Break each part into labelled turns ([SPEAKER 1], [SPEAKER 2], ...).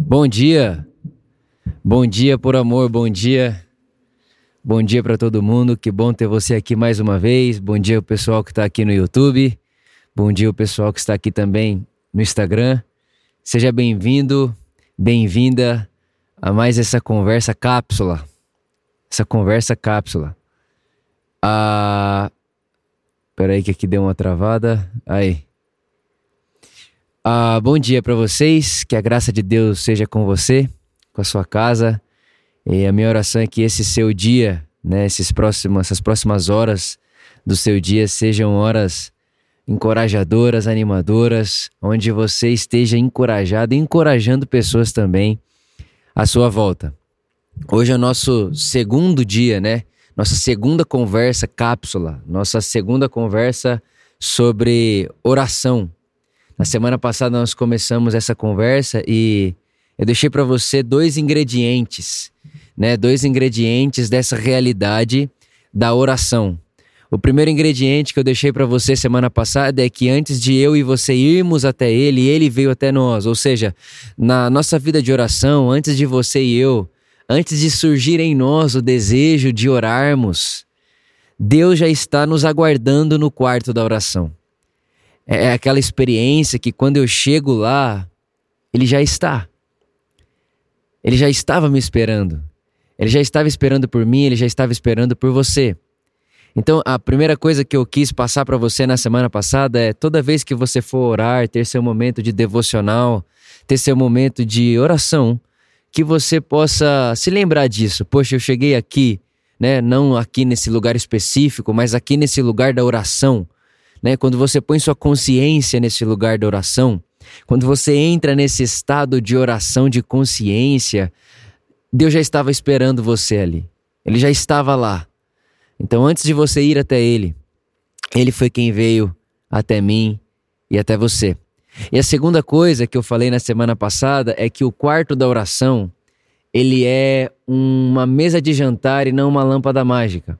[SPEAKER 1] Bom dia. Bom dia por amor, bom dia. Bom dia para todo mundo. Que bom ter você aqui mais uma vez. Bom dia o pessoal que está aqui no YouTube. Bom dia o pessoal que está aqui também no Instagram. Seja bem-vindo, bem-vinda a mais essa conversa cápsula. Essa conversa cápsula. Ah, peraí que aqui deu uma travada. Aí. Ah, bom dia para vocês, que a graça de Deus seja com você, com a sua casa. E a minha oração é que esse seu dia, né, esses próximos, essas próximas horas do seu dia sejam horas encorajadoras, animadoras, onde você esteja encorajado encorajando pessoas também à sua volta. Hoje é o nosso segundo dia, né? Nossa segunda conversa cápsula, nossa segunda conversa sobre oração. Na semana passada nós começamos essa conversa e eu deixei para você dois ingredientes, né? Dois ingredientes dessa realidade da oração. O primeiro ingrediente que eu deixei para você semana passada é que antes de eu e você irmos até ele, ele veio até nós. Ou seja, na nossa vida de oração, antes de você e eu, antes de surgir em nós o desejo de orarmos, Deus já está nos aguardando no quarto da oração. É, é aquela experiência que quando eu chego lá, ele já está. Ele já estava me esperando. Ele já estava esperando por mim, ele já estava esperando por você. Então, a primeira coisa que eu quis passar para você na semana passada é toda vez que você for orar, ter seu momento de devocional, ter seu momento de oração, que você possa se lembrar disso. Poxa, eu cheguei aqui, né, não aqui nesse lugar específico, mas aqui nesse lugar da oração né? Quando você põe sua consciência nesse lugar da oração, quando você entra nesse estado de oração de consciência, Deus já estava esperando você ali. Ele já estava lá. Então, antes de você ir até Ele, Ele foi quem veio até mim e até você. E a segunda coisa que eu falei na semana passada é que o quarto da oração ele é uma mesa de jantar e não uma lâmpada mágica.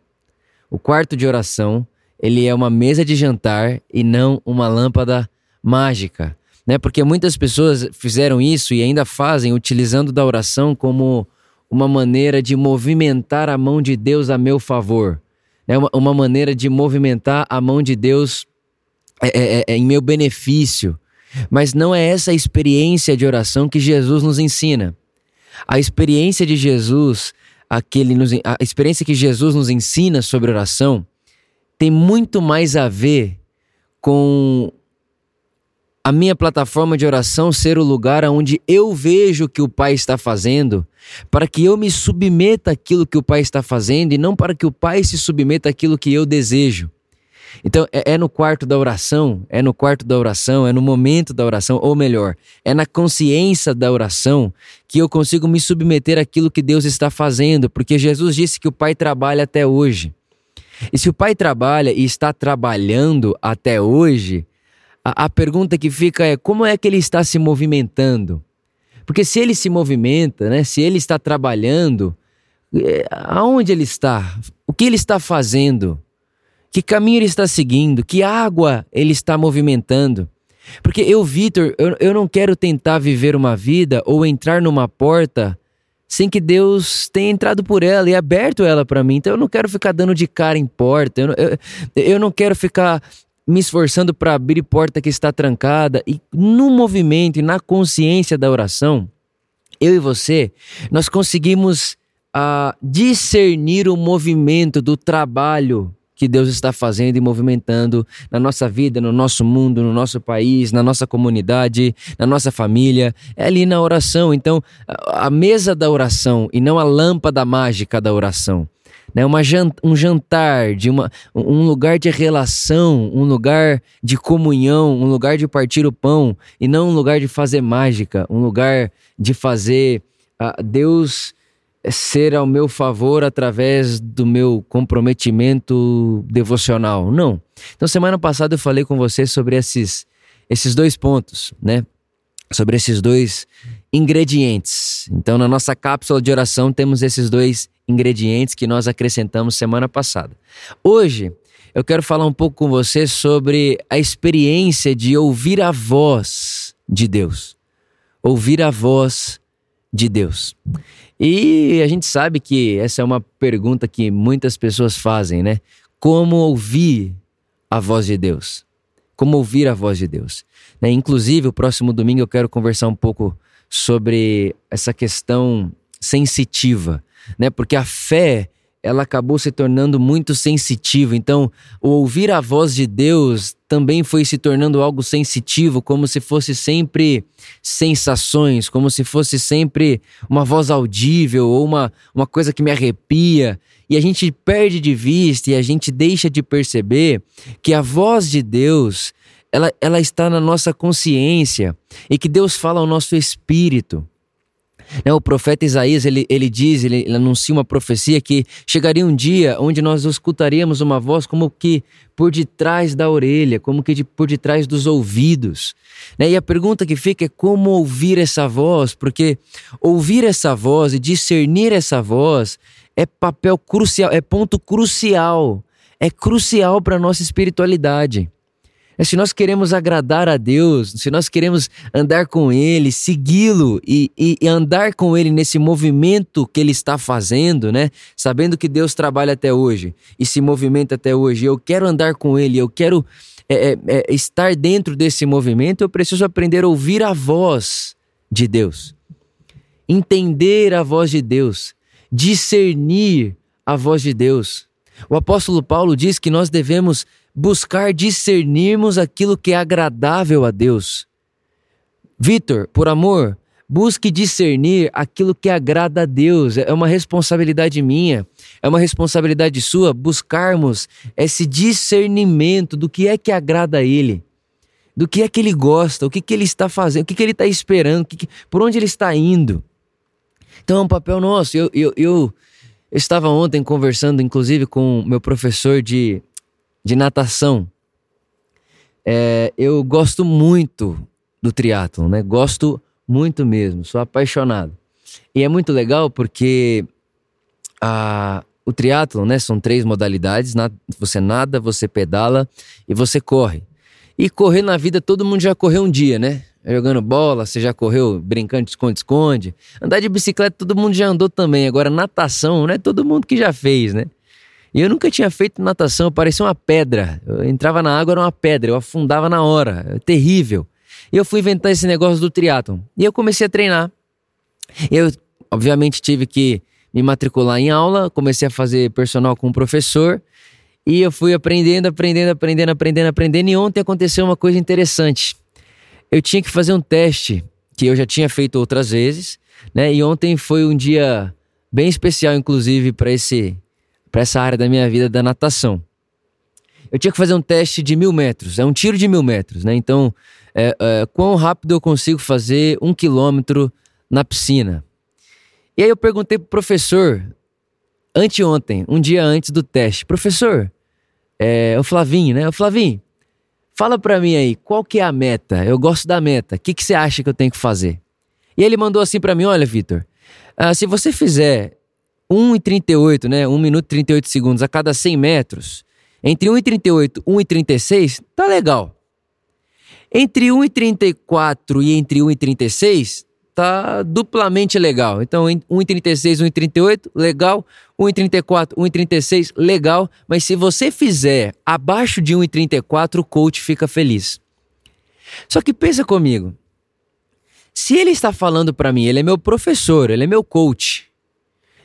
[SPEAKER 1] O quarto de oração ele é uma mesa de jantar e não uma lâmpada mágica, né? Porque muitas pessoas fizeram isso e ainda fazem utilizando da oração como uma maneira de movimentar a mão de Deus a meu favor, né? Uma, uma maneira de movimentar a mão de Deus é, é, é, em meu benefício. Mas não é essa experiência de oração que Jesus nos ensina. A experiência de Jesus, aquele nos, a experiência que Jesus nos ensina sobre oração tem muito mais a ver com a minha plataforma de oração ser o lugar onde eu vejo o que o Pai está fazendo, para que eu me submeta àquilo que o Pai está fazendo e não para que o Pai se submeta àquilo que eu desejo. Então, é, é, no quarto da oração, é no quarto da oração, é no momento da oração, ou melhor, é na consciência da oração que eu consigo me submeter àquilo que Deus está fazendo, porque Jesus disse que o Pai trabalha até hoje. E se o pai trabalha e está trabalhando até hoje, a, a pergunta que fica é como é que ele está se movimentando? Porque se ele se movimenta, né, se ele está trabalhando, é, aonde ele está? O que ele está fazendo? Que caminho ele está seguindo? Que água ele está movimentando? Porque eu, Vitor, eu, eu não quero tentar viver uma vida ou entrar numa porta sem que Deus tenha entrado por ela e aberto ela para mim. Então eu não quero ficar dando de cara em porta, eu, eu, eu não quero ficar me esforçando para abrir porta que está trancada. E no movimento e na consciência da oração, eu e você, nós conseguimos uh, discernir o movimento do trabalho que Deus está fazendo e movimentando na nossa vida, no nosso mundo, no nosso país, na nossa comunidade, na nossa família. É ali na oração. Então, a mesa da oração e não a lâmpada mágica da oração. Né? Uma, um jantar, de uma, um lugar de relação, um lugar de comunhão, um lugar de partir o pão e não um lugar de fazer mágica, um lugar de fazer uh, Deus ser ao meu favor através do meu comprometimento devocional. Não. Então, semana passada eu falei com você sobre esses, esses dois pontos, né? Sobre esses dois ingredientes. Então, na nossa cápsula de oração, temos esses dois ingredientes que nós acrescentamos semana passada. Hoje, eu quero falar um pouco com você sobre a experiência de ouvir a voz de Deus. Ouvir a voz de Deus? E a gente sabe que essa é uma pergunta que muitas pessoas fazem, né? Como ouvir a voz de Deus? Como ouvir a voz de Deus? Né? Inclusive, o próximo domingo eu quero conversar um pouco sobre essa questão sensitiva, né? Porque a fé ela acabou se tornando muito sensitiva. Então, o ouvir a voz de Deus também foi se tornando algo sensitivo, como se fosse sempre sensações, como se fosse sempre uma voz audível ou uma, uma coisa que me arrepia. E a gente perde de vista e a gente deixa de perceber que a voz de Deus ela, ela está na nossa consciência e que Deus fala ao nosso espírito. Né, o profeta Isaías ele, ele diz, ele, ele, anuncia uma profecia que chegaria um dia onde nós escutaríamos uma voz como que por detrás da orelha, como que de, por detrás dos ouvidos. Né? E a pergunta que fica é como ouvir essa voz, porque ouvir essa voz e discernir essa voz é papel crucial, é ponto crucial, é crucial para a nossa espiritualidade. É se nós queremos agradar a Deus, se nós queremos andar com Ele, segui-lo e, e, e, andar com Ele nesse movimento que Ele está fazendo, né? Sabendo que Deus trabalha até hoje e se movimenta até hoje, eu quero andar com Ele, eu quero é, é, é, estar dentro desse movimento, eu preciso aprender a ouvir a voz de Deus, entender a voz de Deus, discernir a voz de Deus. O apóstolo Paulo diz que nós devemos buscar discernirmos aquilo que é agradável a Deus. Vitor, por amor, busque discernir aquilo que agrada a Deus. É uma responsabilidade minha, é uma responsabilidade sua buscarmos esse discernimento do que é que agrada a Ele, do que é que Ele gosta, o que, que Ele está fazendo, o que, que Ele está esperando, que, por onde Ele está indo. Então é um papel nosso. Eu, eu, eu, eu estava ontem conversando, inclusive, com meu professor de de natação. É, eu gosto muito do triatlo, né? Gosto muito mesmo, sou apaixonado. E é muito legal porque a, o triatlo, né? São três modalidades: você nada, você pedala e você corre. E correr na vida todo mundo já correu um dia, né? Jogando bola, você já correu brincando de esconde-esconde. Andar de bicicleta todo mundo já andou também. Agora, natação, não é todo mundo que já fez, né? E eu nunca tinha feito natação, parecia uma pedra. Eu entrava na água, era uma pedra, eu afundava na hora, terrível. E eu fui inventar esse negócio do triatlon. E eu comecei a treinar. Eu, obviamente, tive que me matricular em aula, comecei a fazer personal com o professor. E eu fui aprendendo, aprendendo, aprendendo, aprendendo, aprendendo. E ontem aconteceu uma coisa interessante. Eu tinha que fazer um teste que eu já tinha feito outras vezes, né? E ontem foi um dia bem especial, inclusive, para esse para essa área da minha vida da natação. Eu tinha que fazer um teste de mil metros, é um tiro de mil metros, né? Então, é, é, quão rápido eu consigo fazer um quilômetro na piscina? E aí eu perguntei pro professor, anteontem, um dia antes do teste, professor, é, o Flavinho, né? O Flavinho, fala pra mim aí, qual que é a meta? Eu gosto da meta, o que, que você acha que eu tenho que fazer? E ele mandou assim para mim, olha, Vitor, ah, se você fizer 1,38, né? 1 minuto e 38 segundos a cada 100 metros. Entre 1,38 e 1,36, tá legal. Entre 1,34 e entre 1,36, tá duplamente legal. Então, 1,36, 1,38, legal. 1,34, 1,36, legal. Mas se você fizer abaixo de 1,34, o coach fica feliz. Só que pensa comigo. Se ele está falando para mim, ele é meu professor, ele é meu coach.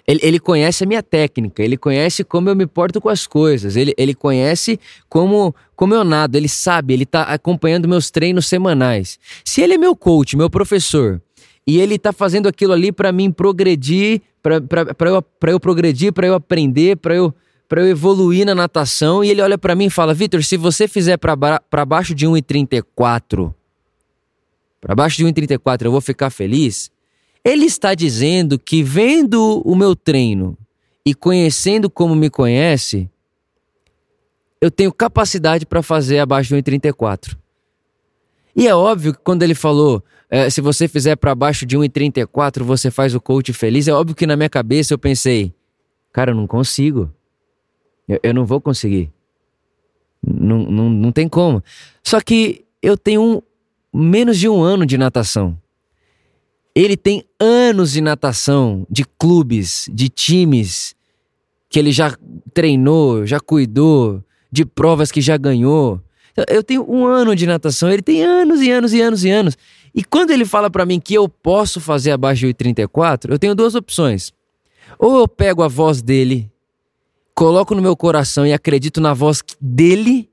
[SPEAKER 1] Ele, ele, conhece a minha técnica, ele conhece como eu me porto com as coisas, ele, ele conhece como, como eu nado, ele sabe, ele está acompanhando meus treinos semanais. Se ele é meu coach, meu professor, e ele está fazendo aquilo ali para mim progredir, para eu, eu progredir, para eu aprender, para eu, eu evoluir na natação, e ele olha para mim e fala: Vitor, se você fizer para baixo de 1,34, para baixo de 1,34 eu vou ficar feliz. Ele está dizendo que vendo o meu treino e conhecendo como me conhece, eu tenho capacidade para fazer abaixo de 1,34. E é óbvio que quando ele falou, é, se você fizer para baixo de 1,34, você faz o coach feliz, é óbvio que na minha cabeça eu pensei, cara, eu não consigo. Eu, eu não vou conseguir. Não, não, não tem como. Só que eu tenho um, menos de um ano de natação. Ele tem anos de natação, de clubes, de times que ele já treinou, já cuidou, de provas que já ganhou. Eu tenho um ano de natação, ele tem anos e anos e anos e anos. E quando ele fala para mim que eu posso fazer abaixo de 8,34, eu tenho duas opções. Ou eu pego a voz dele, coloco no meu coração e acredito na voz dele,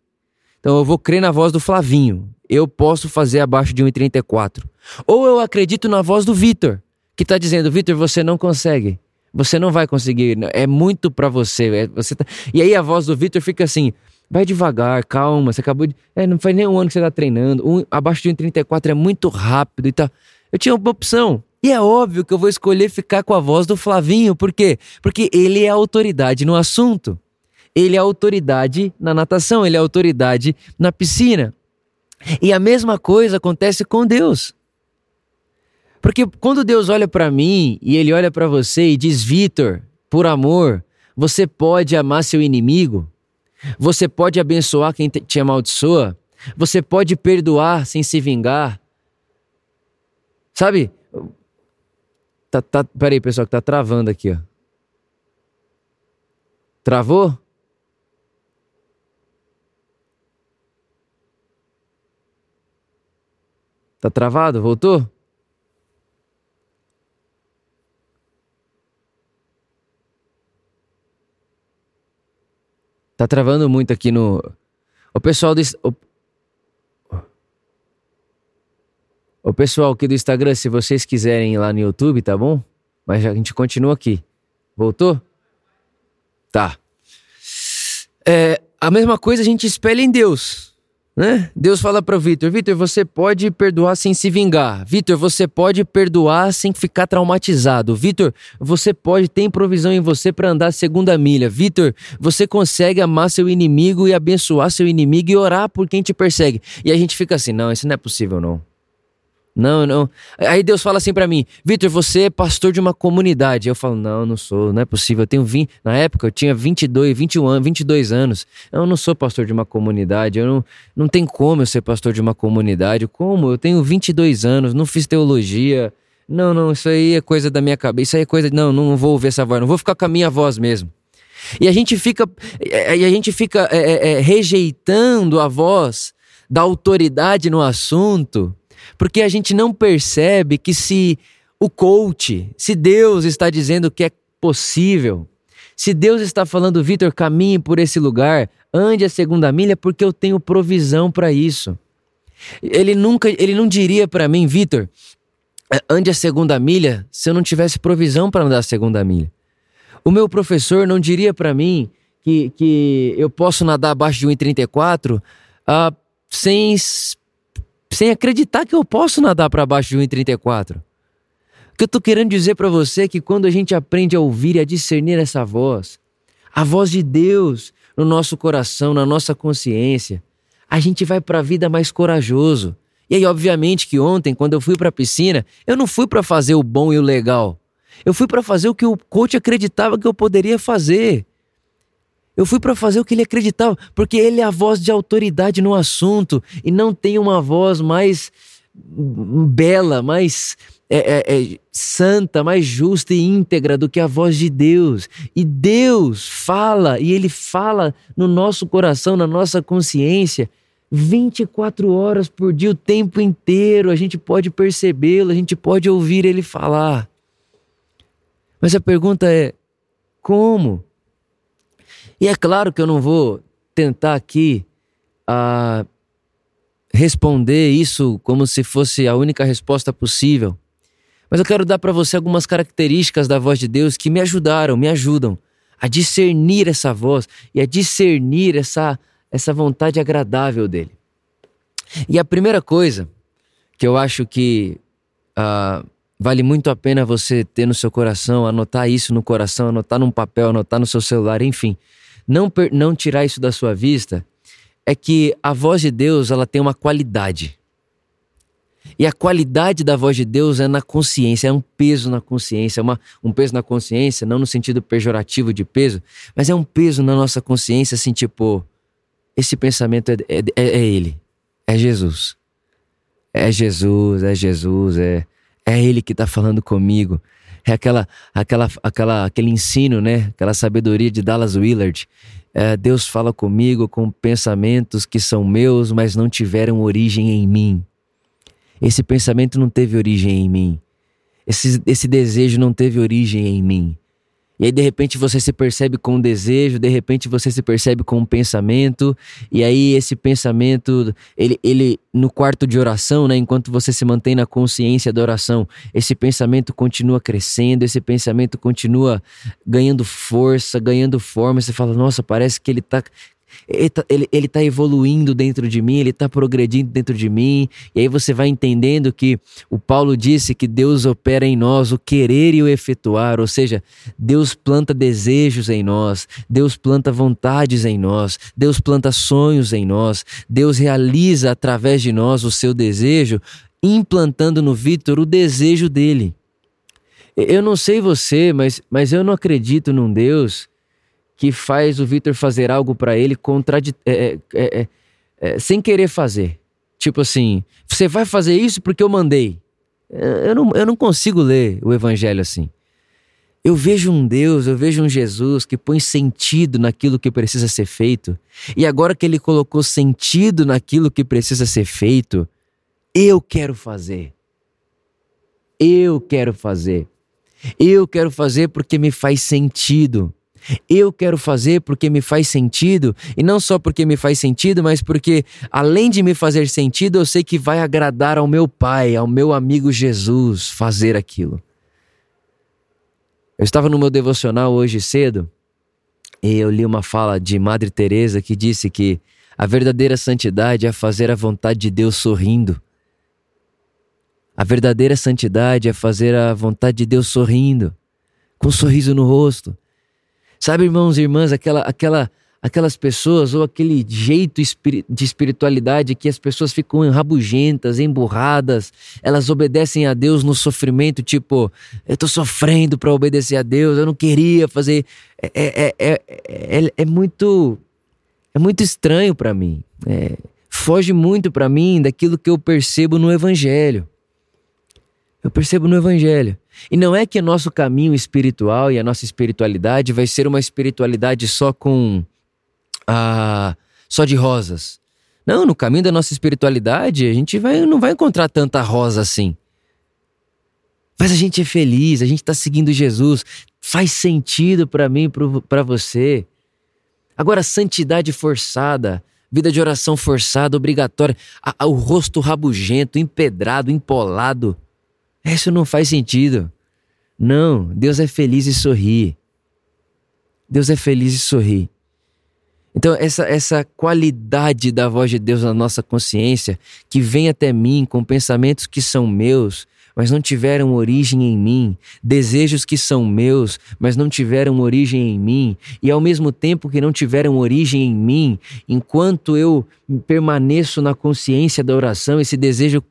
[SPEAKER 1] então eu vou crer na voz do Flavinho. Eu posso fazer abaixo de 1,34. Ou eu acredito na voz do Vitor, que está dizendo: Vitor, você não consegue. Você não vai conseguir. É muito para você. É, você tá... E aí a voz do Vitor fica assim: vai devagar, calma. Você acabou de. É, não faz nem um ano que você está treinando. Um, abaixo de 1,34 é muito rápido e tal. Eu tinha uma opção. E é óbvio que eu vou escolher ficar com a voz do Flavinho. Por quê? Porque ele é autoridade no assunto. Ele é autoridade na natação, ele é autoridade na piscina. E a mesma coisa acontece com Deus. Porque quando Deus olha para mim e ele olha para você e diz: Vitor, por amor, você pode amar seu inimigo, você pode abençoar quem te amaldiçoa, você pode perdoar sem se vingar. Sabe? Tá, tá, peraí, pessoal, que tá travando aqui, ó. Travou? Tá travado? Voltou? Tá travando muito aqui no. O pessoal do. O... o pessoal aqui do Instagram, se vocês quiserem ir lá no YouTube, tá bom? Mas a gente continua aqui. Voltou? Tá. É, a mesma coisa a gente espelha em Deus. Né? Deus fala para Vitor: Vitor, você pode perdoar sem se vingar. Vitor, você pode perdoar sem ficar traumatizado. Vitor, você pode ter provisão em você para andar a segunda milha. Vitor, você consegue amar seu inimigo e abençoar seu inimigo e orar por quem te persegue. E a gente fica assim: não, isso não é possível, não. Não, não. Aí Deus fala assim para mim, Vitor, você é pastor de uma comunidade. Eu falo, não, não sou, não é possível. Eu tenho 20, na época eu tinha 22, 21 anos, 22 anos. Eu não sou pastor de uma comunidade. Eu não, não tem como eu ser pastor de uma comunidade. Como? Eu tenho 22 anos, não fiz teologia. Não, não, isso aí é coisa da minha cabeça. Isso aí é coisa, não, não vou ouvir essa voz, não vou ficar com a minha voz mesmo. E a gente fica, e a gente fica é, é, é rejeitando a voz da autoridade no assunto porque a gente não percebe que se o coach, se Deus está dizendo que é possível, se Deus está falando, Vitor, caminhe por esse lugar, ande a segunda milha, porque eu tenho provisão para isso. Ele nunca, ele não diria para mim, Vitor, ande a segunda milha, se eu não tivesse provisão para andar a segunda milha. O meu professor não diria para mim que, que eu posso nadar abaixo de 1,34 uh, ah, sem sem acreditar que eu posso nadar para baixo de 1,34. O que eu estou querendo dizer para você é que quando a gente aprende a ouvir e a discernir essa voz, a voz de Deus no nosso coração, na nossa consciência, a gente vai para a vida mais corajoso. E aí, obviamente, que ontem, quando eu fui para a piscina, eu não fui para fazer o bom e o legal. Eu fui para fazer o que o coach acreditava que eu poderia fazer. Eu fui para fazer o que ele acreditava, porque ele é a voz de autoridade no assunto e não tem uma voz mais bela, mais é, é, é, santa, mais justa e íntegra do que a voz de Deus. E Deus fala, e Ele fala no nosso coração, na nossa consciência, 24 horas por dia, o tempo inteiro. A gente pode percebê-lo, a gente pode ouvir Ele falar. Mas a pergunta é: como? E é claro que eu não vou tentar aqui uh, responder isso como se fosse a única resposta possível. Mas eu quero dar para você algumas características da voz de Deus que me ajudaram, me ajudam a discernir essa voz e a discernir essa, essa vontade agradável dele. E a primeira coisa que eu acho que uh, vale muito a pena você ter no seu coração, anotar isso no coração, anotar num papel, anotar no seu celular, enfim, não, não tirar isso da sua vista, é que a voz de Deus ela tem uma qualidade. E a qualidade da voz de Deus é na consciência, é um peso na consciência, uma, um peso na consciência, não no sentido pejorativo de peso, mas é um peso na nossa consciência, assim, tipo, esse pensamento é, é, é, é Ele, é Jesus. É Jesus, é Jesus, é, É Ele que está falando comigo. É aquela, aquela, aquela, aquele ensino, né? Aquela sabedoria de Dallas Willard. É, Deus fala comigo com pensamentos que são meus, mas não tiveram origem em mim. Esse pensamento não teve origem em mim. Esse, esse desejo não teve origem em mim. E aí, de repente, você se percebe com um desejo, de repente, você se percebe com um pensamento, e aí, esse pensamento, ele, ele no quarto de oração, né, enquanto você se mantém na consciência da oração, esse pensamento continua crescendo, esse pensamento continua ganhando força, ganhando forma. Você fala, nossa, parece que ele tá, ele, ele tá evoluindo dentro de mim, ele está progredindo dentro de mim. E aí você vai entendendo que o Paulo disse que Deus opera em nós o querer e o efetuar, ou seja, Deus planta desejos em nós, Deus planta vontades em nós, Deus planta sonhos em nós, Deus realiza através de nós o seu desejo, implantando no Vitor o desejo dele. Eu não sei você, mas, mas eu não acredito num Deus que faz o Vitor fazer algo para ele contradi é é, é, é, é, sem querer fazer. Tipo assim, você vai fazer isso porque eu mandei. Eu não, eu não consigo ler o evangelho assim. Eu vejo um Deus, eu vejo um Jesus que põe sentido naquilo que precisa ser feito. E agora que ele colocou sentido naquilo que precisa ser feito, eu quero fazer. Eu quero fazer. Eu quero fazer porque me faz sentido. Eu quero fazer porque me faz sentido, e não só porque me faz sentido, mas porque, além de me fazer sentido, eu sei que vai agradar ao meu Pai, ao meu amigo Jesus, fazer aquilo. Eu estava no meu devocional hoje cedo e eu li uma fala de Madre Teresa que disse que a verdadeira santidade é fazer a vontade de Deus sorrindo. A verdadeira santidade é fazer a vontade de Deus sorrindo, com um sorriso no rosto Sabe, irmãos e irmãs, aquela, aquela, aquelas pessoas ou aquele jeito de espiritualidade que as pessoas ficam rabugentas, emburradas, elas obedecem a Deus no sofrimento, tipo, eu tô sofrendo para obedecer a Deus, eu não queria fazer. É, é, é, é, é muito. É muito estranho para mim. É, foge muito para mim daquilo que eu percebo no Evangelho. Eu percebo no Evangelho. E não é que o nosso caminho espiritual e a nossa espiritualidade vai ser uma espiritualidade só com. Ah, só de rosas. Não, no caminho da nossa espiritualidade, a gente vai, não vai encontrar tanta rosa assim. Mas a gente é feliz, a gente está seguindo Jesus, faz sentido para mim, para você. Agora, santidade forçada, vida de oração forçada, obrigatória, a, a, o rosto rabugento, empedrado, empolado. Isso não faz sentido. Não, Deus é feliz e sorri. Deus é feliz e sorri. Então, essa, essa qualidade da voz de Deus na nossa consciência, que vem até mim com pensamentos que são meus, mas não tiveram origem em mim, desejos que são meus, mas não tiveram origem em mim, e ao mesmo tempo que não tiveram origem em mim, enquanto eu permaneço na consciência da oração, esse desejo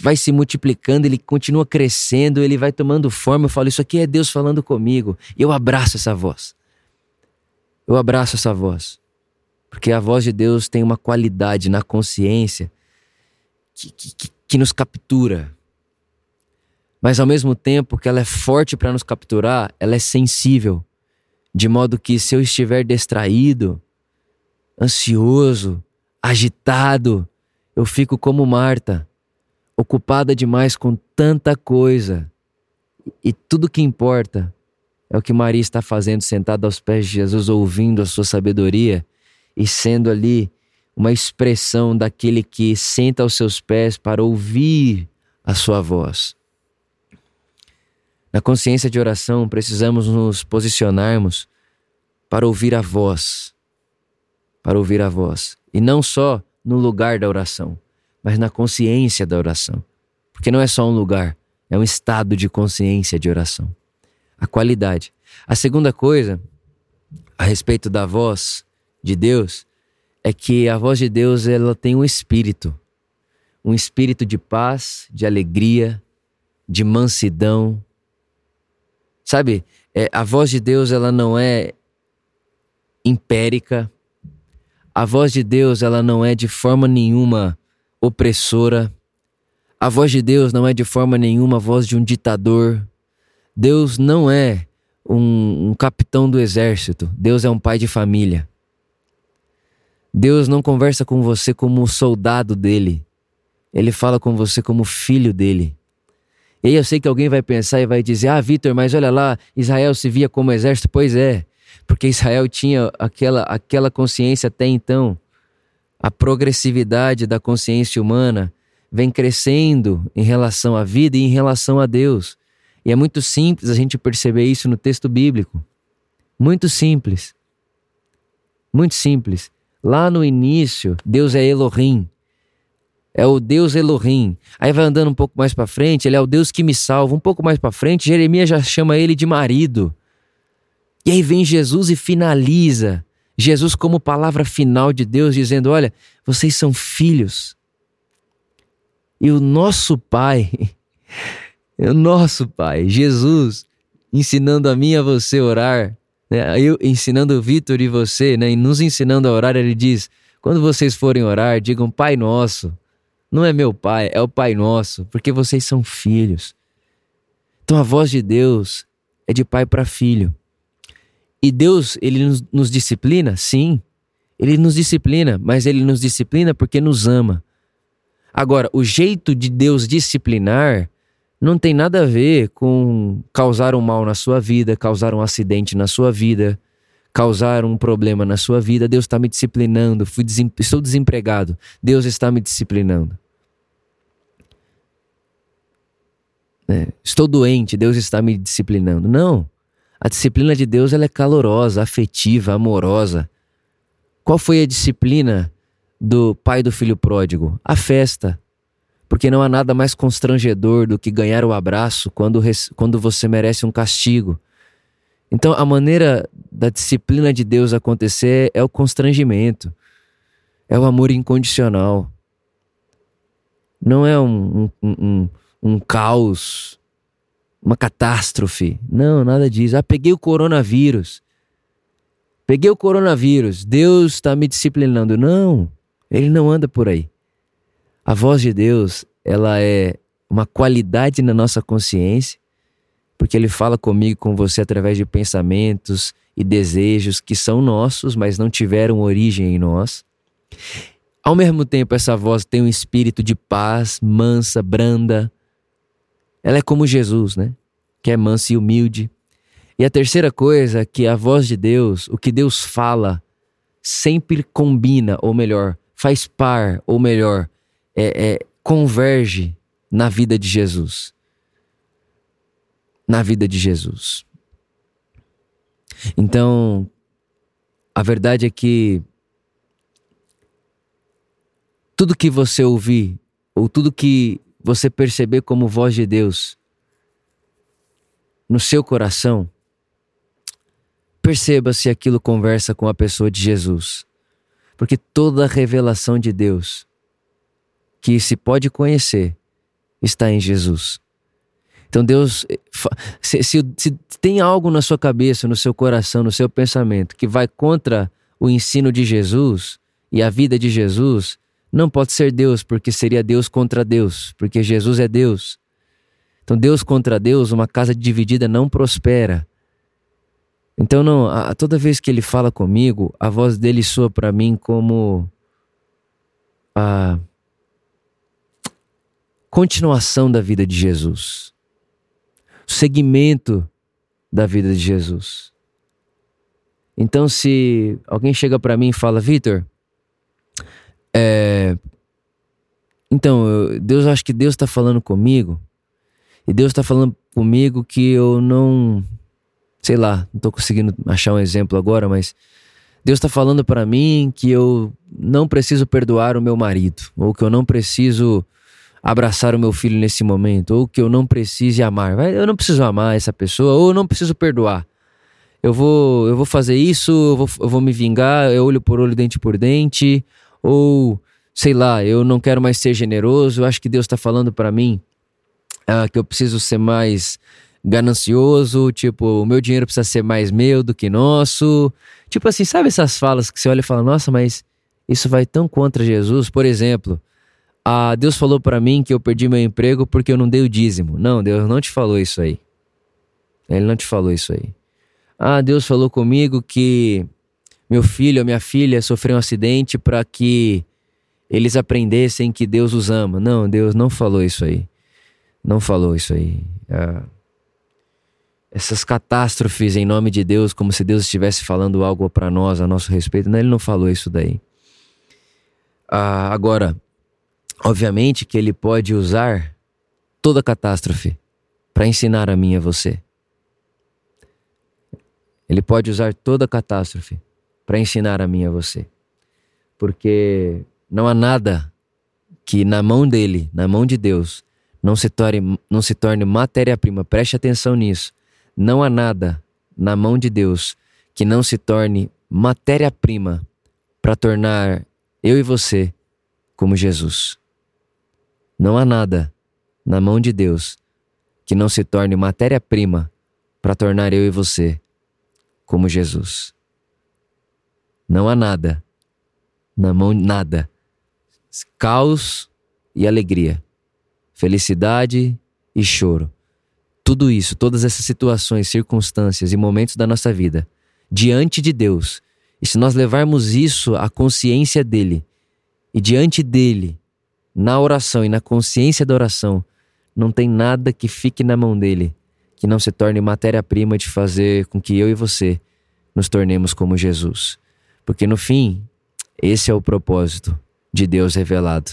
[SPEAKER 1] vai se multiplicando, ele continua crescendo, ele vai tomando forma. Eu falo, isso aqui é Deus falando comigo, e eu abraço essa voz. Eu abraço essa voz. Porque a voz de Deus tem uma qualidade na consciência que, que, que nos captura, mas ao mesmo tempo que ela é forte para nos capturar, ela é sensível, de modo que se eu estiver distraído, ansioso, agitado, eu fico como Marta, ocupada demais com tanta coisa. E tudo que importa é o que Maria está fazendo sentada aos pés de Jesus, ouvindo a sua sabedoria e sendo ali uma expressão daquele que senta aos seus pés para ouvir a sua voz. Na consciência de oração, precisamos nos posicionarmos para ouvir a voz, para ouvir a voz, e não só no lugar da oração, mas na consciência da oração, porque não é só um lugar, é um estado de consciência de oração. A qualidade. A segunda coisa, a respeito da voz de Deus, é que a voz de Deus ela tem um espírito, um espírito de paz, de alegria, de mansidão, Sabe, é, a voz de Deus ela não é impérica. A voz de Deus ela não é de forma nenhuma opressora. A A voz de Deus não é de forma nenhuma a voz de um ditador. Deus não é um, um capitão do exército. Deus é um pai de família. Deus não conversa com você como soldado dele. Ele fala com você como filho dele. E aí eu sei que alguém vai pensar e vai dizer: Ah, Vitor, mas olha lá, Israel se via como exército. Pois é, porque Israel tinha aquela, aquela consciência até então. A progressividade da consciência humana vem crescendo em relação à vida e em relação a Deus. E é muito simples a gente perceber isso no texto bíblico. Muito simples. Muito simples. Lá no início, Deus é Elohim. É o Deus Elohim. Aí vai andando um pouco mais para frente, ele é o Deus que me salva. Um pouco mais para frente, Jeremias já chama ele de marido. E aí vem Jesus e finaliza. Jesus como palavra final de Deus dizendo: "Olha, vocês são filhos. E o nosso Pai, o nosso Pai, Jesus, ensinando a mim e a você orar, né? eu ensinando o Vitor e você, né? e nos ensinando a orar, ele diz: quando vocês forem orar, digam Pai Nosso. Não é meu Pai, é o Pai Nosso, porque vocês são filhos. Então a voz de Deus é de pai para filho. E Deus, ele nos, nos disciplina? Sim. Ele nos disciplina, mas ele nos disciplina porque nos ama. Agora, o jeito de Deus disciplinar não tem nada a ver com causar um mal na sua vida, causar um acidente na sua vida, causar um problema na sua vida. Deus está me disciplinando, fui desem... estou desempregado. Deus está me disciplinando. É, estou doente, Deus está me disciplinando. Não. A disciplina de Deus ela é calorosa, afetiva, amorosa. Qual foi a disciplina do pai do filho pródigo? A festa. Porque não há nada mais constrangedor do que ganhar o abraço quando, quando você merece um castigo. Então, a maneira da disciplina de Deus acontecer é o constrangimento, é o amor incondicional. Não é um, um, um, um caos, uma catástrofe. Não, nada disso. Ah, peguei o coronavírus. Peguei o coronavírus. Deus está me disciplinando. Não. Ele não anda por aí. A voz de Deus, ela é uma qualidade na nossa consciência, porque ele fala comigo com você através de pensamentos e desejos que são nossos, mas não tiveram origem em nós. Ao mesmo tempo, essa voz tem um espírito de paz, mansa, branda. Ela é como Jesus, né? Que é mansa e humilde. E a terceira coisa, que a voz de Deus, o que Deus fala, sempre combina, ou melhor, faz par, ou melhor, é, é, converge na vida de Jesus. Na vida de Jesus. Então, a verdade é que tudo que você ouvir, ou tudo que você perceber como voz de Deus no seu coração, perceba se aquilo conversa com a pessoa de Jesus. Porque toda revelação de Deus que se pode conhecer está em Jesus. Então Deus, eh, se, se, se, tem algo na sua cabeça, no seu coração, no seu pensamento que vai contra o ensino de Jesus e a vida de Jesus, não pode ser Deus, porque seria Deus contra Deus, porque Jesus é Deus. Então Deus contra Deus, uma casa dividida não prospera. Então não, a, toda vez que ele fala comigo, a voz dele soa para mim como a continuação da vida de Jesus, o segmento da vida de Jesus. Então, se alguém chega para mim e fala, Vitor, é, então, eu, Deus, acho que Deus está falando comigo, e Deus está falando comigo que eu não, sei lá, não estou conseguindo achar um exemplo agora, mas Deus está falando para mim que eu não preciso perdoar o meu marido, ou que eu não preciso abraçar o meu filho nesse momento, ou que eu não precise amar. Eu não preciso amar essa pessoa, ou eu não preciso perdoar. Eu vou, eu vou fazer isso, eu vou, eu vou me vingar, é olho por olho, dente por dente, ou sei lá, eu não quero mais ser generoso. Eu acho que Deus está falando para mim ah, que eu preciso ser mais ganancioso, tipo, o meu dinheiro precisa ser mais meu do que nosso. Tipo assim, sabe essas falas que você olha e fala, nossa, mas isso vai tão contra Jesus? Por exemplo, Ah, Deus falou para mim que eu perdi meu emprego porque eu não dei o dízimo. Não, Deus não te falou isso aí. Ele não te falou isso aí. Ah, Deus falou comigo que meu filho ou minha filha sofreu um acidente para que eles aprendessem que Deus os ama. Não, Deus não falou isso aí. Não falou isso aí. Ah, essas catástrofes em nome de Deus, como se Deus estivesse falando algo para nós a nosso respeito. Não, ele não falou isso daí. Ah, agora, obviamente que ele pode usar toda catástrofe para ensinar a mim e a você. Ele pode usar toda catástrofe para ensinar a mim e a você. Porque não há nada que na mão dele, na mão de Deus, não se torne, não se torne matéria-prima. Preste atenção nisso. Não há nada na mão de Deus que não se torne matéria-prima para tornar eu e você como Jesus. Não há nada na mão de Deus que não se torne matéria-prima para tornar eu e você como Jesus. Não há nada na mão nada. Caos e alegria, felicidade e choro. Tudo isso, todas essas situações, circunstâncias e momentos da nossa vida diante de Deus. E se nós levarmos isso à consciência dele e diante dele, na oração e na consciência da oração, não tem nada que fique na mão dele que não se torne matéria-prima de fazer com que eu e você nos tornemos como Jesus. Porque no fim, esse é o propósito de Deus revelado.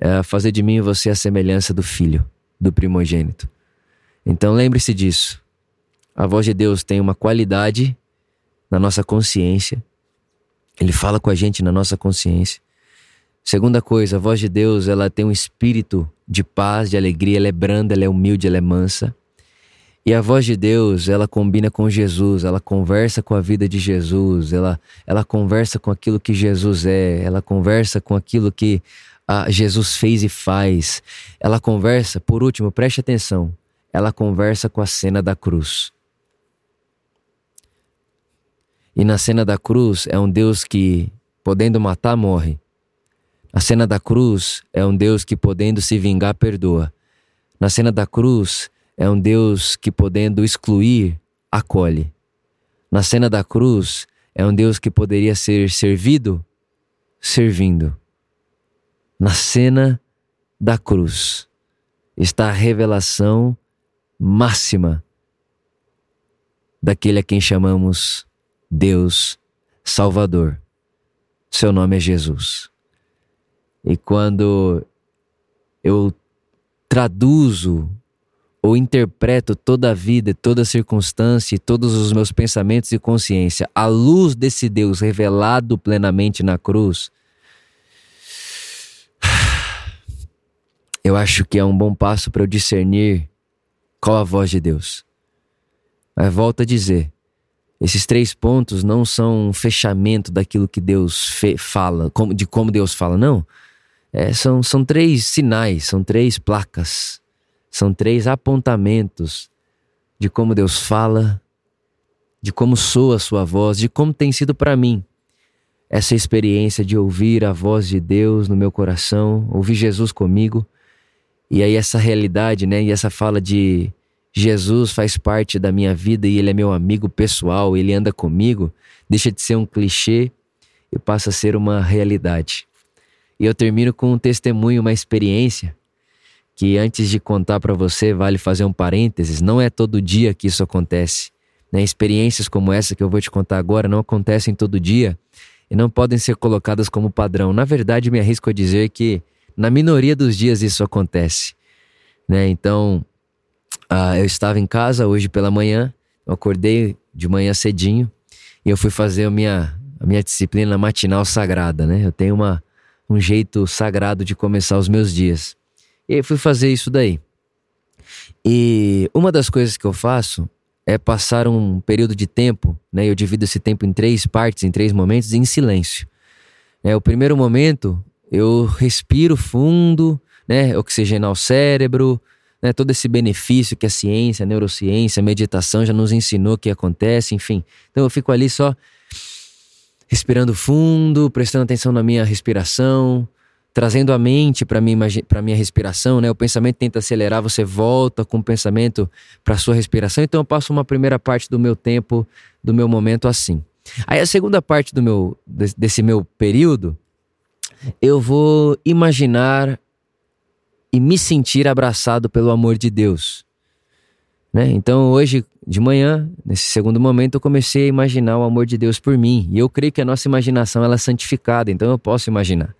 [SPEAKER 1] É fazer de mim e você a semelhança do Filho, do primogênito. Então lembre-se disso. A voz de Deus tem uma qualidade na nossa consciência. Ele fala com a gente na nossa consciência. Segunda coisa, a voz de Deus, ela tem um espírito de paz, de alegria, ela é branda, ela é humilde, ela é mansa. E a voz de Deus, ela combina com Jesus, ela conversa com a vida de Jesus, ela, ela conversa com aquilo que Jesus é, ela conversa com aquilo que ah, Jesus fez e faz. Ela conversa, por último, preste atenção, ela conversa com a cena da cruz. E na cena da cruz é um Deus que, podendo matar, morre. Na cena da cruz é um Deus que, podendo se vingar, perdoa. Na cena da cruz é um Deus que, podendo excluir, acolhe. Na cena da cruz é um Deus que poderia ser servido, servindo. Na cena da cruz está a revelação máxima daquele a quem chamamos Deus Salvador. Seu nome é Jesus. E quando eu traduzo ou interpreto toda a vida, toda a circunstância e todos os meus pensamentos e consciência. À luz desse Deus revelado plenamente na cruz, eu acho que é um bom passo para eu discernir qual a voz de Deus. Mas volto a dizer, esses três pontos não são um fechamento daquilo que Deus fala, de como Deus fala, não. É, são, são três sinais, são três placas, são três apontamentos de como Deus fala, de como soa a sua voz, de como tem sido para mim essa experiência de ouvir a voz de Deus no meu coração, ouvir Jesus comigo. E aí essa realidade, né, e essa fala de Jesus faz parte da minha vida e ele é meu amigo pessoal, ele anda comigo, deixa de ser um clichê e passa a ser uma realidade. E eu termino com um testemunho, uma experiência que antes de contar para você, vale fazer um parênteses, não é todo dia que isso acontece. Né? Experiências como essa que eu vou te contar agora não acontecem todo dia e não podem ser colocadas como padrão. Na verdade, me arrisco a dizer que na minoria dos dias isso acontece. Né? Então, uh, eu estava em casa hoje pela manhã, eu acordei de manhã cedinho e eu fui fazer a minha, a minha disciplina matinal sagrada. Né? Eu tenho uma, um jeito sagrado de começar os meus dias. E fui fazer isso daí. E uma das coisas que eu faço é passar um período de tempo, né? Eu divido esse tempo em três partes, em três momentos, em silêncio. É, o primeiro momento, eu respiro fundo, né? Oxigenar o cérebro, né? Todo esse benefício que a ciência, a neurociência, a meditação já nos ensinou que acontece, enfim. Então eu fico ali só respirando fundo, prestando atenção na minha respiração, trazendo a mente para minha para minha respiração, né? O pensamento tenta acelerar, você volta com o pensamento para sua respiração. Então eu passo uma primeira parte do meu tempo, do meu momento assim. Aí a segunda parte do meu desse meu período, eu vou imaginar e me sentir abraçado pelo amor de Deus. Né? Então hoje de manhã, nesse segundo momento, eu comecei a imaginar o amor de Deus por mim. E eu creio que a nossa imaginação ela é santificada, então eu posso imaginar.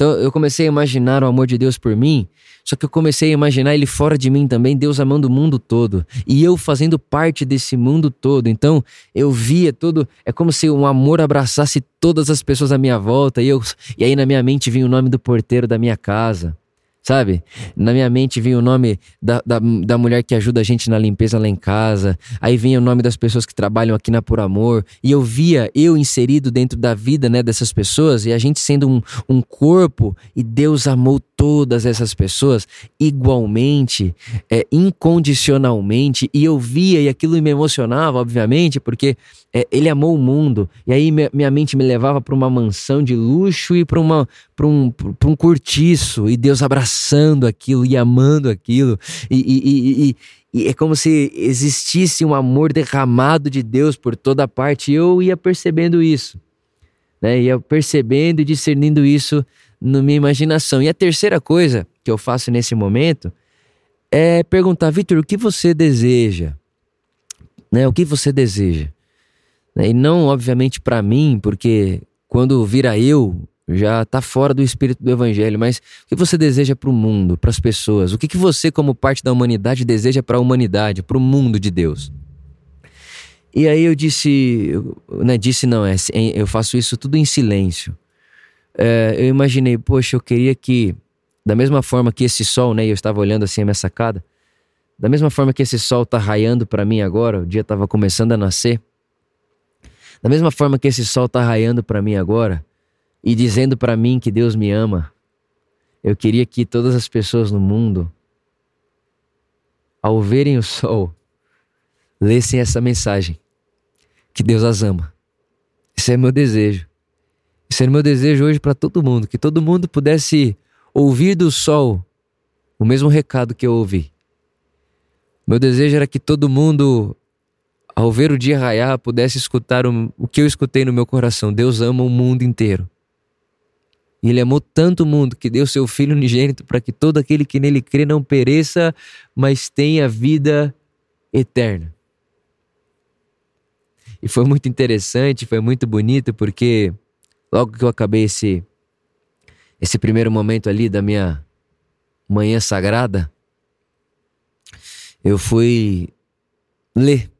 [SPEAKER 1] Então eu comecei a imaginar o amor de Deus por mim, só que eu comecei a imaginar ele fora de mim também, Deus amando o mundo todo e eu fazendo parte desse mundo todo. Então eu via todo, é como se um amor abraçasse todas as pessoas à minha volta e eu e aí na minha mente vinha o nome do porteiro da minha casa sabe? Na minha mente vinha o nome da, da, da, mulher que ajuda a gente na limpeza lá em casa, aí vinha o nome das pessoas que trabalham aqui na Por Amor, e eu via eu inserido dentro da vida né, dessas pessoas, e a gente sendo um, um corpo, e Deus amou todas essas pessoas igualmente, é, incondicionalmente, e eu via, e aquilo me emocionava, obviamente, porque é, ele amou o mundo. E aí minha mente me levava para uma mansão de luxo e para um, um cortiço. E Deus abraçando aquilo e amando aquilo. E, e, e, e, é como se existisse um amor derramado de Deus por toda parte. E eu ia percebendo isso. Né? Ia percebendo e discernindo isso na minha imaginação. E a terceira coisa que eu faço nesse momento é perguntar, Vitor, o que você deseja? Né? O que você deseja? Né? E não, obviamente, para mim, porque quando vira eu, já está fora do espírito do evangelho, mas o que você deseja para o mundo, para as pessoas? O que, que você, como parte da humanidade, deseja para a humanidade, para o mundo de Deus? E aí eu disse, né, disse não, é, eu faço isso tudo em silêncio. É, eu imaginei, poxa, eu queria que, da mesma forma que esse sol, né, eu estava olhando assim a minha sacada, da mesma forma que esse sol está raiando para mim agora, o dia estava começando a nascer, da mesma forma que esse sol está raiando para mim agora e dizendo para mim que Deus me ama, eu queria que todas as pessoas no mundo, ao verem o sol, lessem essa mensagem: que Deus as ama. Esse é meu desejo. Esse é meu desejo hoje para todo mundo, que todo mundo pudesse ouvir do sol o mesmo recado que eu ouvi. Meu desejo era que todo mundo ao ver o dia raiar, pudesse escutar o, o que eu escutei no meu coração: Deus ama o mundo inteiro. E ele amou tanto o mundo que deu seu Filho unigênito para que todo aquele que nele crê não pereça, mas tenha vida eterna. E foi muito interessante, foi muito bonito, porque logo que eu acabei esse, esse primeiro momento ali da minha manhã sagrada, eu fui ler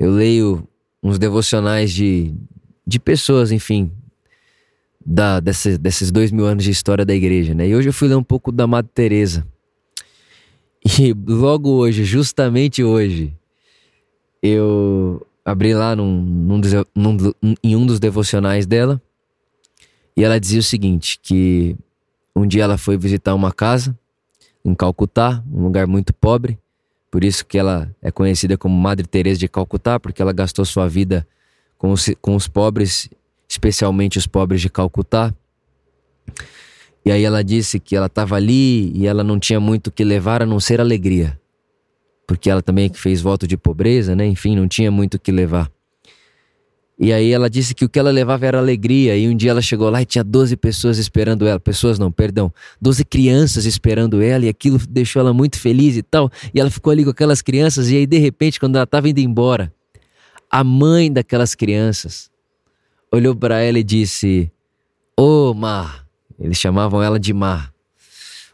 [SPEAKER 1] eu leio uns devocionais de, de pessoas, enfim, da, desse, desses dois mil anos de história da igreja, né? E hoje eu fui ler um pouco da Madre Teresa. E logo hoje, justamente hoje, eu abri lá num, num, num, em um dos devocionais dela e ela dizia o seguinte, que um dia ela foi visitar uma casa em Calcutá, um lugar muito pobre, por isso que ela é conhecida como Madre Teresa de Calcutá, porque ela gastou sua vida com os, com os pobres, especialmente os pobres de Calcutá. E aí ela disse que ela estava ali e ela não tinha muito o que levar a não ser alegria. Porque ela também fez voto de pobreza, né? Enfim, não tinha muito o que levar. E aí ela disse que o que ela levava era alegria. E um dia ela chegou lá e tinha 12 pessoas esperando ela. Pessoas não, perdão. 12 crianças esperando ela. E aquilo deixou ela muito feliz e tal. E ela ficou ali com aquelas crianças. E aí, de repente, quando ela estava indo embora, a mãe daquelas crianças olhou para ela e disse: Ô oh, Mar. Eles chamavam ela de Mar.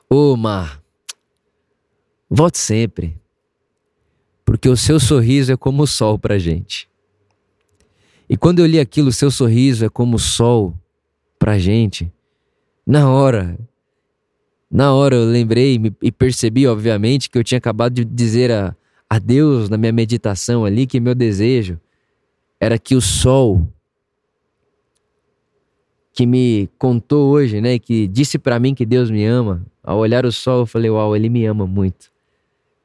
[SPEAKER 1] Ô oh, Mar, volte sempre. Porque o seu sorriso é como o sol para gente. E quando eu li aquilo, seu sorriso é como o sol pra gente. Na hora, na hora eu lembrei e percebi, obviamente, que eu tinha acabado de dizer a, a Deus na minha meditação ali que meu desejo era que o sol que me contou hoje, né, que disse para mim que Deus me ama, ao olhar o sol eu falei, uau, ele me ama muito.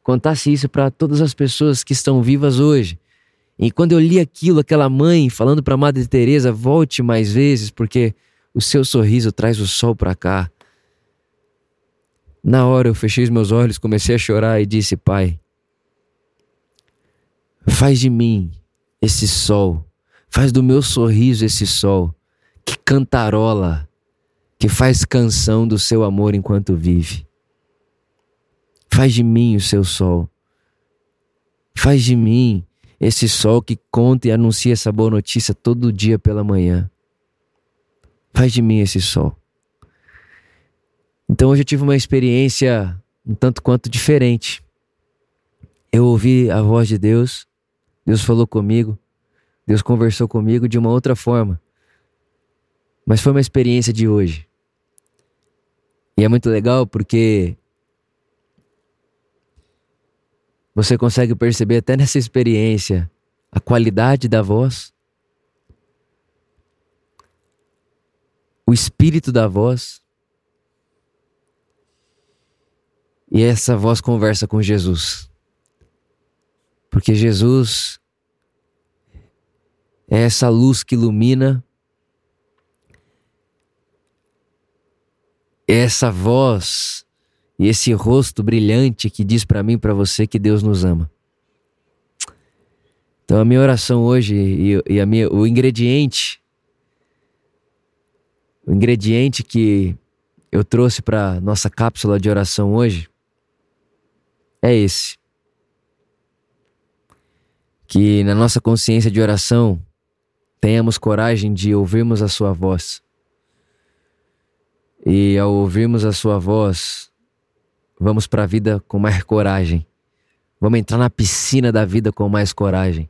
[SPEAKER 1] Contasse isso para todas as pessoas que estão vivas hoje e quando eu li aquilo, aquela mãe falando para Madre Teresa, volte mais vezes, porque o seu sorriso traz o sol para cá. Na hora eu fechei os meus olhos, comecei a chorar e disse: Pai, faz de mim esse sol, faz do meu sorriso esse sol, que cantarola, que faz canção do seu amor enquanto vive. Faz de mim o seu sol. Faz de mim esse sol que conta e anuncia essa boa notícia todo dia pela manhã. Faz de mim esse sol. Então hoje eu tive uma experiência um tanto quanto diferente. Eu ouvi a voz de Deus, Deus falou comigo, Deus conversou comigo de uma outra forma. Mas foi uma experiência de hoje. E é muito legal porque Você consegue perceber até nessa experiência a qualidade da voz, o espírito da voz. E essa voz conversa com Jesus. Porque Jesus é essa luz que ilumina, é essa voz e esse rosto brilhante que diz para mim, para você que Deus nos ama. Então a minha oração hoje e, e a minha, o ingrediente, o ingrediente que eu trouxe para nossa cápsula de oração hoje é esse. Que na nossa consciência de oração tenhamos coragem de ouvirmos a Sua voz. E ao ouvirmos a Sua voz, Vamos para a vida com mais coragem. Vamos entrar na piscina da vida com mais coragem.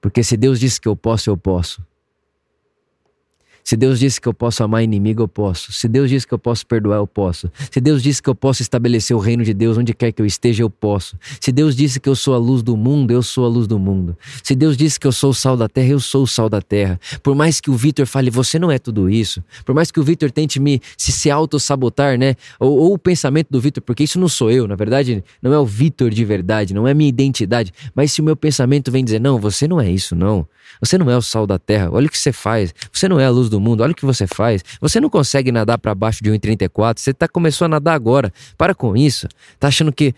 [SPEAKER 1] Porque se Deus disse que eu posso, eu posso. Se Deus disse que eu posso amar inimigo, eu posso. Se Deus disse que eu posso perdoar, eu posso. Se Deus disse que eu posso estabelecer o reino de Deus onde quer que eu esteja, eu posso. Se Deus disse que eu sou a luz do mundo, eu sou a luz do mundo. Se Deus disse que eu sou o sal da terra, eu sou o sal da terra. Por mais que o Vitor fale, você não é tudo isso. Por mais que o Vitor tente me se, se auto-sabotar, né? Ou, ou o pensamento do Vitor, porque isso não sou eu, na verdade, não é o Vitor de verdade, não é minha identidade. Mas se o meu pensamento vem dizer, não, você não é isso, não. Você não é o sal da terra. Olha o que você faz. Você não é a luz do mundo. Olha o que você faz. Você não consegue nadar para baixo de 1,34. Você tá, começou a nadar agora. Para com isso. Tá achando que.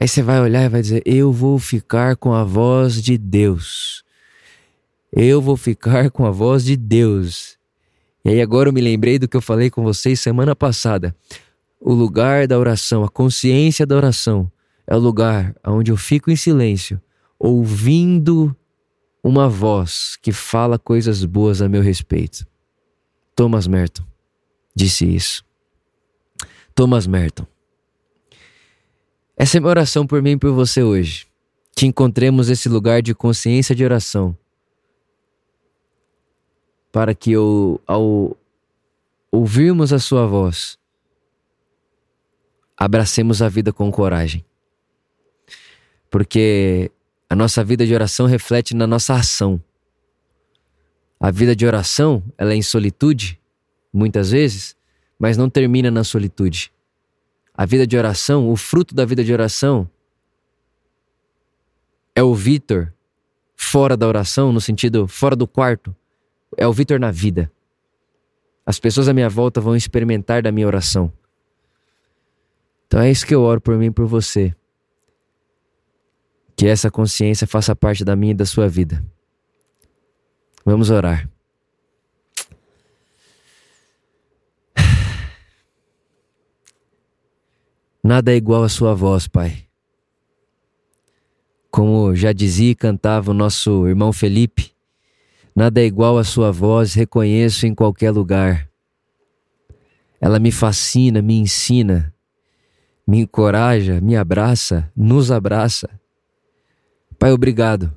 [SPEAKER 1] Aí você vai olhar e vai dizer: Eu vou ficar com a voz de Deus. Eu vou ficar com a voz de Deus. E aí agora eu me lembrei do que eu falei com vocês semana passada. O lugar da oração, a consciência da oração, é o lugar onde eu fico em silêncio, ouvindo uma voz que fala coisas boas a meu respeito. Thomas Merton disse isso. Thomas Merton. Essa é minha oração por mim e por você hoje. Que encontremos esse lugar de consciência de oração. Para que eu, ao ouvirmos a Sua voz, abracemos a vida com coragem. Porque a nossa vida de oração reflete na nossa ação. A vida de oração, ela é em solitude, muitas vezes, mas não termina na solitude. A vida de oração, o fruto da vida de oração é o Vitor fora da oração, no sentido fora do quarto. É o Vitor na vida. As pessoas à minha volta vão experimentar da minha oração. Então é isso que eu oro por mim e por você. Que essa consciência faça parte da minha e da sua vida. Vamos orar. Nada é igual à sua voz, Pai. Como já dizia e cantava o nosso irmão Felipe, nada é igual à sua voz, reconheço em qualquer lugar. Ela me fascina, me ensina, me encoraja, me abraça, nos abraça. Pai, obrigado.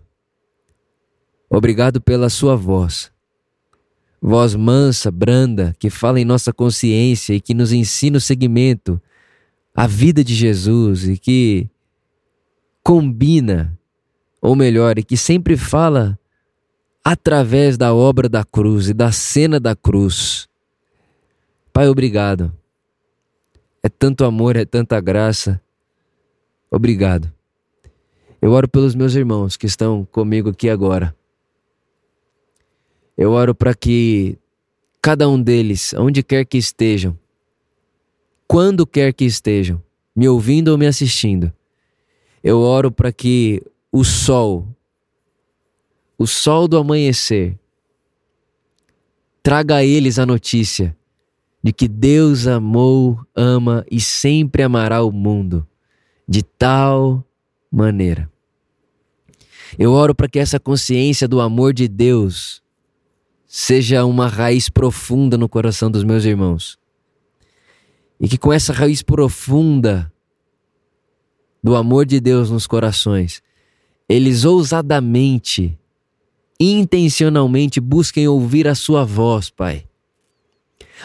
[SPEAKER 1] Obrigado pela Sua voz. Voz mansa, branda, que fala em nossa consciência e que nos ensina o segmento, a vida de Jesus e que combina, ou melhor, e que sempre fala através da obra da cruz e da cena da cruz. Pai, obrigado. É tanto amor, é tanta graça. Obrigado. Eu oro pelos meus irmãos que estão comigo aqui agora. Eu oro para que cada um deles, onde quer que estejam, quando quer que estejam, me ouvindo ou me assistindo, eu oro para que o sol, o sol do amanhecer, traga a eles a notícia de que Deus amou, ama e sempre amará o mundo de tal maneira. Eu oro para que essa consciência do amor de Deus seja uma raiz profunda no coração dos meus irmãos. E que com essa raiz profunda do amor de Deus nos corações, eles ousadamente, intencionalmente busquem ouvir a Sua voz, Pai.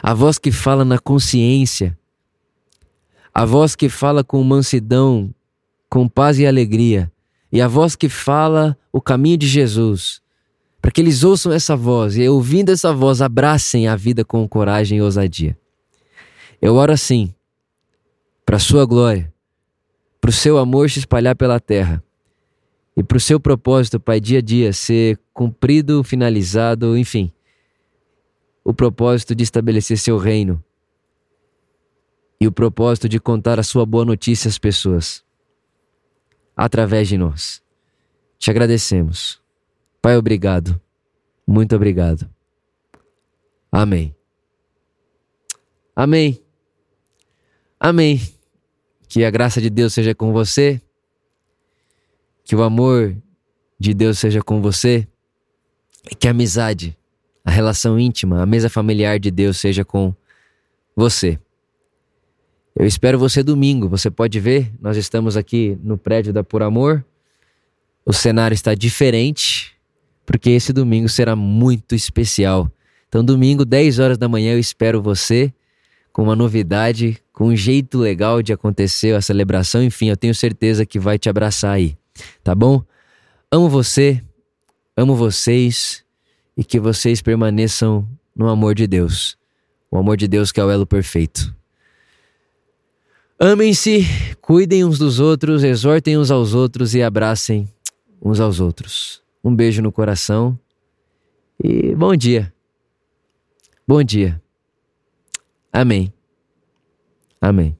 [SPEAKER 1] A voz que fala na consciência, a voz que fala com mansidão, com paz e alegria, e a voz que fala o caminho de Jesus, para que eles ouçam essa voz e, ouvindo essa voz, abracem a vida com coragem e ousadia. Eu oro assim, para a Sua glória, para o Seu amor se espalhar pela terra e para o Seu propósito, Pai, dia a dia ser cumprido, finalizado, enfim, o propósito de estabelecer Seu reino e o propósito de contar a Sua boa notícia às pessoas através de nós. Te agradecemos. Pai, obrigado. Muito obrigado. Amém. Amém. Amém. Que a graça de Deus seja com você. Que o amor de Deus seja com você. E que a amizade, a relação íntima, a mesa familiar de Deus seja com você. Eu espero você domingo. Você pode ver, nós estamos aqui no prédio da Por Amor. O cenário está diferente, porque esse domingo será muito especial. Então, domingo, 10 horas da manhã, eu espero você com uma novidade, com um jeito legal de acontecer a celebração. Enfim, eu tenho certeza que vai te abraçar aí. Tá bom? Amo você, amo vocês e que vocês permaneçam no amor de Deus. O amor de Deus que é o elo perfeito. Amem-se, cuidem uns dos outros, exortem uns aos outros e abracem uns aos outros. Um beijo no coração e bom dia. Bom dia. Amém. Amém.